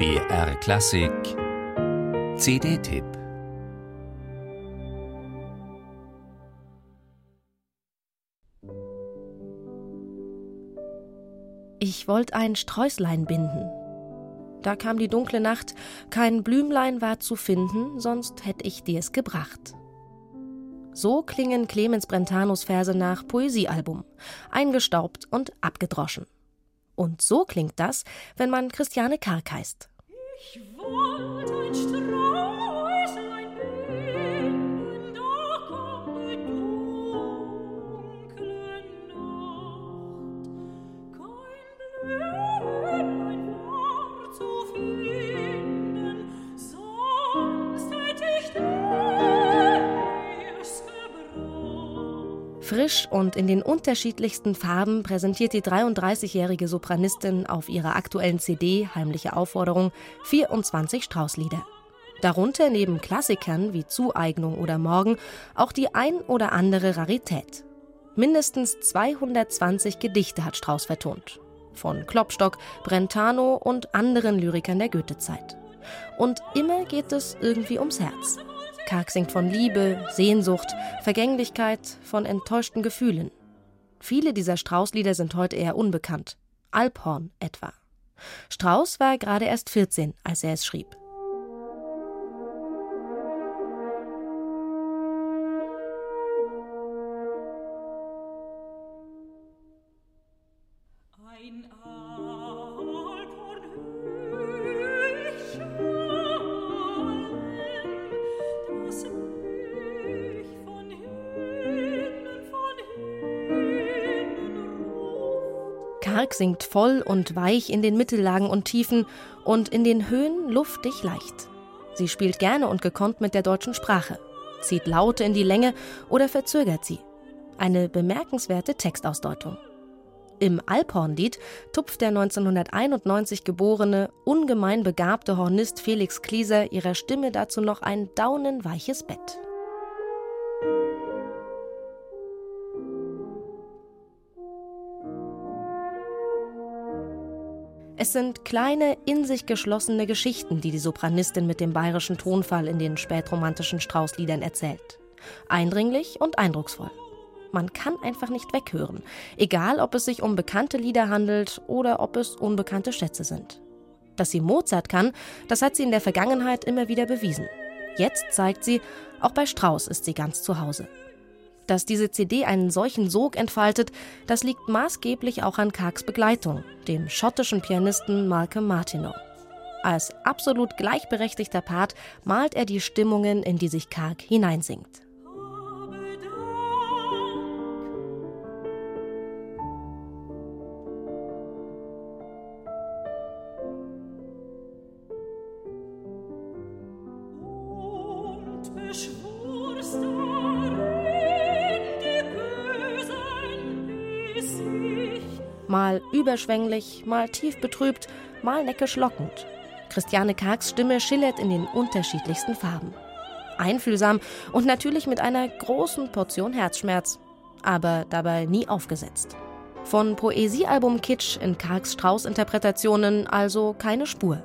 BR Klassik CD-Tipp Ich wollt ein Sträußlein binden. Da kam die dunkle Nacht, kein Blümlein war zu finden, sonst hätt ich dir's gebracht. So klingen Clemens Brentanos Verse nach Poesiealbum, eingestaubt und abgedroschen. Und so klingt das, wenn man Christiane Karg heißt. Ich wollt Frisch und in den unterschiedlichsten Farben präsentiert die 33-jährige Sopranistin auf ihrer aktuellen CD Heimliche Aufforderung 24 Straußlieder. Darunter neben Klassikern wie Zueignung oder Morgen auch die ein oder andere Rarität. Mindestens 220 Gedichte hat Strauß vertont. Von Klopstock, Brentano und anderen Lyrikern der Goethezeit. Und immer geht es irgendwie ums Herz. Karg singt von Liebe, Sehnsucht, Vergänglichkeit, von enttäuschten Gefühlen. Viele dieser Strauß-Lieder sind heute eher unbekannt. Alphorn etwa. Strauß war gerade erst 14, als er es schrieb. Ein Alphorn Karg singt voll und weich in den Mittellagen und Tiefen und in den Höhen luftig leicht. Sie spielt gerne und gekonnt mit der deutschen Sprache, zieht Laute in die Länge oder verzögert sie. Eine bemerkenswerte Textausdeutung. Im Alphornlied tupft der 1991 geborene, ungemein begabte Hornist Felix Klieser ihrer Stimme dazu noch ein daunenweiches Bett. Es sind kleine, in sich geschlossene Geschichten, die die Sopranistin mit dem bayerischen Tonfall in den spätromantischen Straußliedern erzählt. Eindringlich und eindrucksvoll. Man kann einfach nicht weghören, egal ob es sich um bekannte Lieder handelt oder ob es unbekannte Schätze sind. Dass sie Mozart kann, das hat sie in der Vergangenheit immer wieder bewiesen. Jetzt zeigt sie, auch bei Strauß ist sie ganz zu Hause. Dass diese CD einen solchen Sog entfaltet, das liegt maßgeblich auch an Kargs Begleitung, dem schottischen Pianisten Malcolm Martineau. Als absolut gleichberechtigter Part malt er die Stimmungen, in die sich Karg hineinsingt. Habe Dank. Mal überschwänglich, mal tief betrübt, mal neckisch lockend. Christiane Kargs Stimme schillert in den unterschiedlichsten Farben. Einfühlsam und natürlich mit einer großen Portion Herzschmerz, aber dabei nie aufgesetzt. Von Poesiealbum Kitsch in Kargs Strauß-Interpretationen also keine Spur.